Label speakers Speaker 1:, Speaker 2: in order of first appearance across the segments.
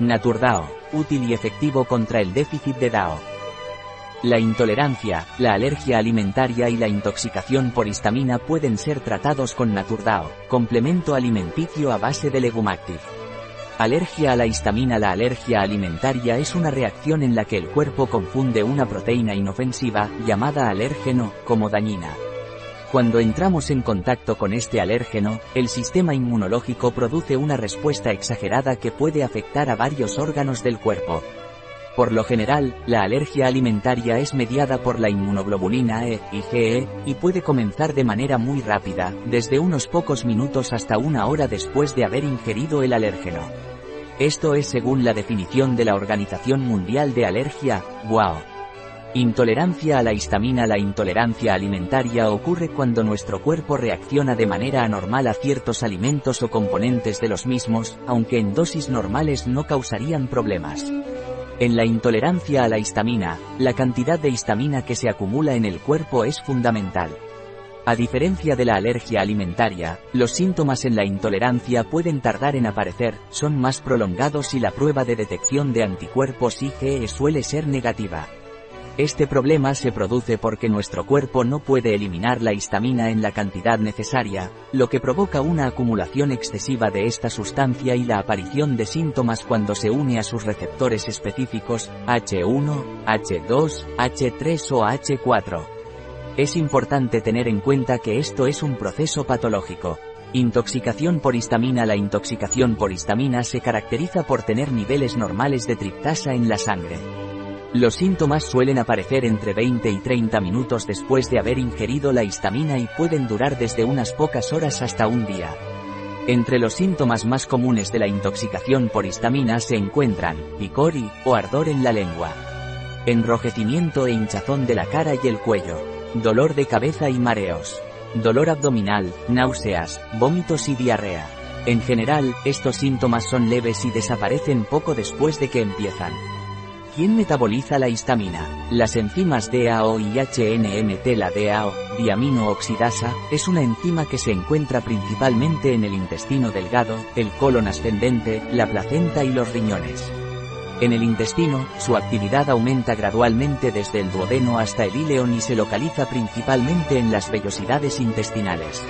Speaker 1: Naturdao, útil y efectivo contra el déficit de DAO. La intolerancia, la alergia alimentaria y la intoxicación por histamina pueden ser tratados con Naturdao, complemento alimenticio a base de Legumactive. Alergia a la histamina La alergia alimentaria es una reacción en la que el cuerpo confunde una proteína inofensiva, llamada alérgeno, como dañina. Cuando entramos en contacto con este alérgeno, el sistema inmunológico produce una respuesta exagerada que puede afectar a varios órganos del cuerpo. Por lo general, la alergia alimentaria es mediada por la inmunoglobulina E, IgE, y puede comenzar de manera muy rápida, desde unos pocos minutos hasta una hora después de haber ingerido el alérgeno. Esto es según la definición de la Organización Mundial de Alergia, WAO. Intolerancia a la histamina La intolerancia alimentaria ocurre cuando nuestro cuerpo reacciona de manera anormal a ciertos alimentos o componentes de los mismos, aunque en dosis normales no causarían problemas. En la intolerancia a la histamina, la cantidad de histamina que se acumula en el cuerpo es fundamental. A diferencia de la alergia alimentaria, los síntomas en la intolerancia pueden tardar en aparecer, son más prolongados y la prueba de detección de anticuerpos IgE suele ser negativa. Este problema se produce porque nuestro cuerpo no puede eliminar la histamina en la cantidad necesaria, lo que provoca una acumulación excesiva de esta sustancia y la aparición de síntomas cuando se une a sus receptores específicos, H1, H2, H3 o H4. Es importante tener en cuenta que esto es un proceso patológico. Intoxicación por histamina La intoxicación por histamina se caracteriza por tener niveles normales de triptasa en la sangre. Los síntomas suelen aparecer entre 20 y 30 minutos después de haber ingerido la histamina y pueden durar desde unas pocas horas hasta un día. Entre los síntomas más comunes de la intoxicación por histamina se encuentran picor y, o ardor en la lengua, enrojecimiento e hinchazón de la cara y el cuello, dolor de cabeza y mareos, dolor abdominal, náuseas, vómitos y diarrea. En general, estos síntomas son leves y desaparecen poco después de que empiezan. ¿Quién metaboliza la histamina? Las enzimas DAO y HNMT La DAO, diaminooxidasa, es una enzima que se encuentra principalmente en el intestino delgado, el colon ascendente, la placenta y los riñones. En el intestino, su actividad aumenta gradualmente desde el duodeno hasta el ileón y se localiza principalmente en las vellosidades intestinales.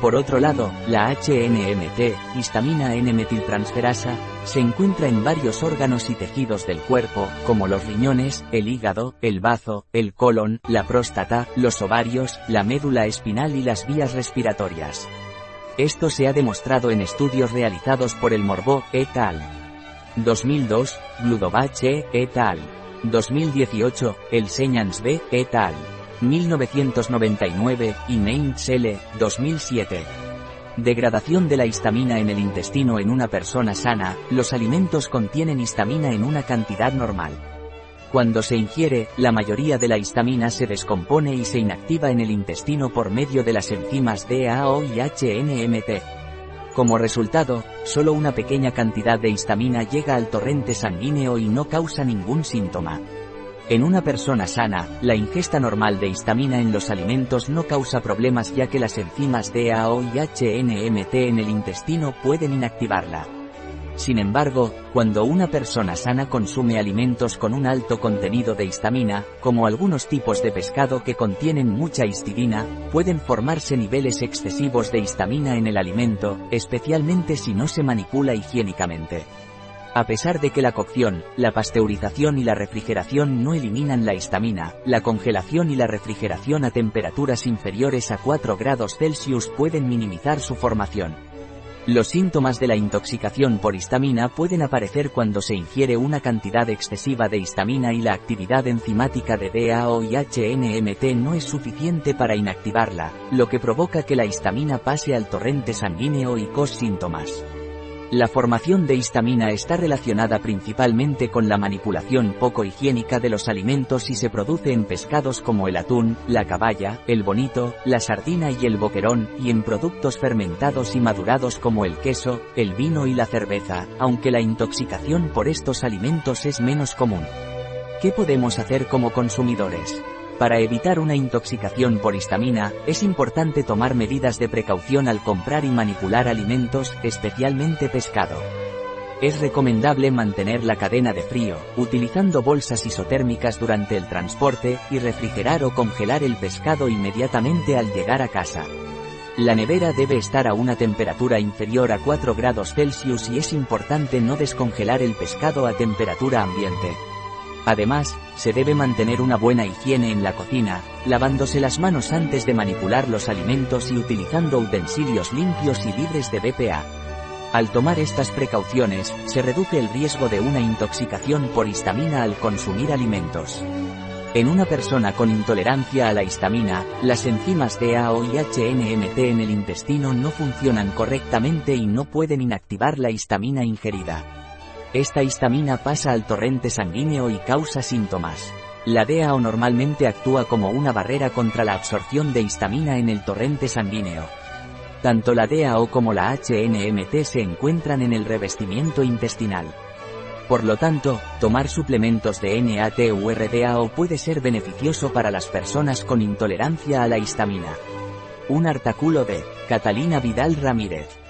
Speaker 1: Por otro lado, la HNMT, histamina N-metiltransferasa, se encuentra en varios órganos y tejidos del cuerpo, como los riñones, el hígado, el bazo, el colon, la próstata, los ovarios, la médula espinal y las vías respiratorias. Esto se ha demostrado en estudios realizados por el Morbo et al. 2002, Gludovach et al. 2018, el Señans B et al. 1999, y Mainz L. 2007. Degradación de la histamina en el intestino en una persona sana, los alimentos contienen histamina en una cantidad normal. Cuando se ingiere, la mayoría de la histamina se descompone y se inactiva en el intestino por medio de las enzimas DAO y HNMT. Como resultado, solo una pequeña cantidad de histamina llega al torrente sanguíneo y no causa ningún síntoma. En una persona sana, la ingesta normal de histamina en los alimentos no causa problemas ya que las enzimas DAO y HNMT en el intestino pueden inactivarla. Sin embargo, cuando una persona sana consume alimentos con un alto contenido de histamina, como algunos tipos de pescado que contienen mucha histidina, pueden formarse niveles excesivos de histamina en el alimento, especialmente si no se manipula higiénicamente. A pesar de que la cocción, la pasteurización y la refrigeración no eliminan la histamina, la congelación y la refrigeración a temperaturas inferiores a 4 grados Celsius pueden minimizar su formación. Los síntomas de la intoxicación por histamina pueden aparecer cuando se ingiere una cantidad excesiva de histamina y la actividad enzimática de DAO y HNMT no es suficiente para inactivarla, lo que provoca que la histamina pase al torrente sanguíneo y cos síntomas. La formación de histamina está relacionada principalmente con la manipulación poco higiénica de los alimentos y se produce en pescados como el atún, la caballa, el bonito, la sardina y el boquerón, y en productos fermentados y madurados como el queso, el vino y la cerveza, aunque la intoxicación por estos alimentos es menos común. ¿Qué podemos hacer como consumidores? Para evitar una intoxicación por histamina, es importante tomar medidas de precaución al comprar y manipular alimentos, especialmente pescado. Es recomendable mantener la cadena de frío, utilizando bolsas isotérmicas durante el transporte, y refrigerar o congelar el pescado inmediatamente al llegar a casa. La nevera debe estar a una temperatura inferior a 4 grados Celsius y es importante no descongelar el pescado a temperatura ambiente. Además, se debe mantener una buena higiene en la cocina, lavándose las manos antes de manipular los alimentos y utilizando utensilios limpios y libres de BPA. Al tomar estas precauciones, se reduce el riesgo de una intoxicación por histamina al consumir alimentos. En una persona con intolerancia a la histamina, las enzimas DAO y HNMT en el intestino no funcionan correctamente y no pueden inactivar la histamina ingerida. Esta histamina pasa al torrente sanguíneo y causa síntomas. La DAO normalmente actúa como una barrera contra la absorción de histamina en el torrente sanguíneo. Tanto la DAO como la HNMT se encuentran en el revestimiento intestinal. Por lo tanto, tomar suplementos de NAT u RDAO puede ser beneficioso para las personas con intolerancia a la histamina. Un artículo de Catalina Vidal Ramírez,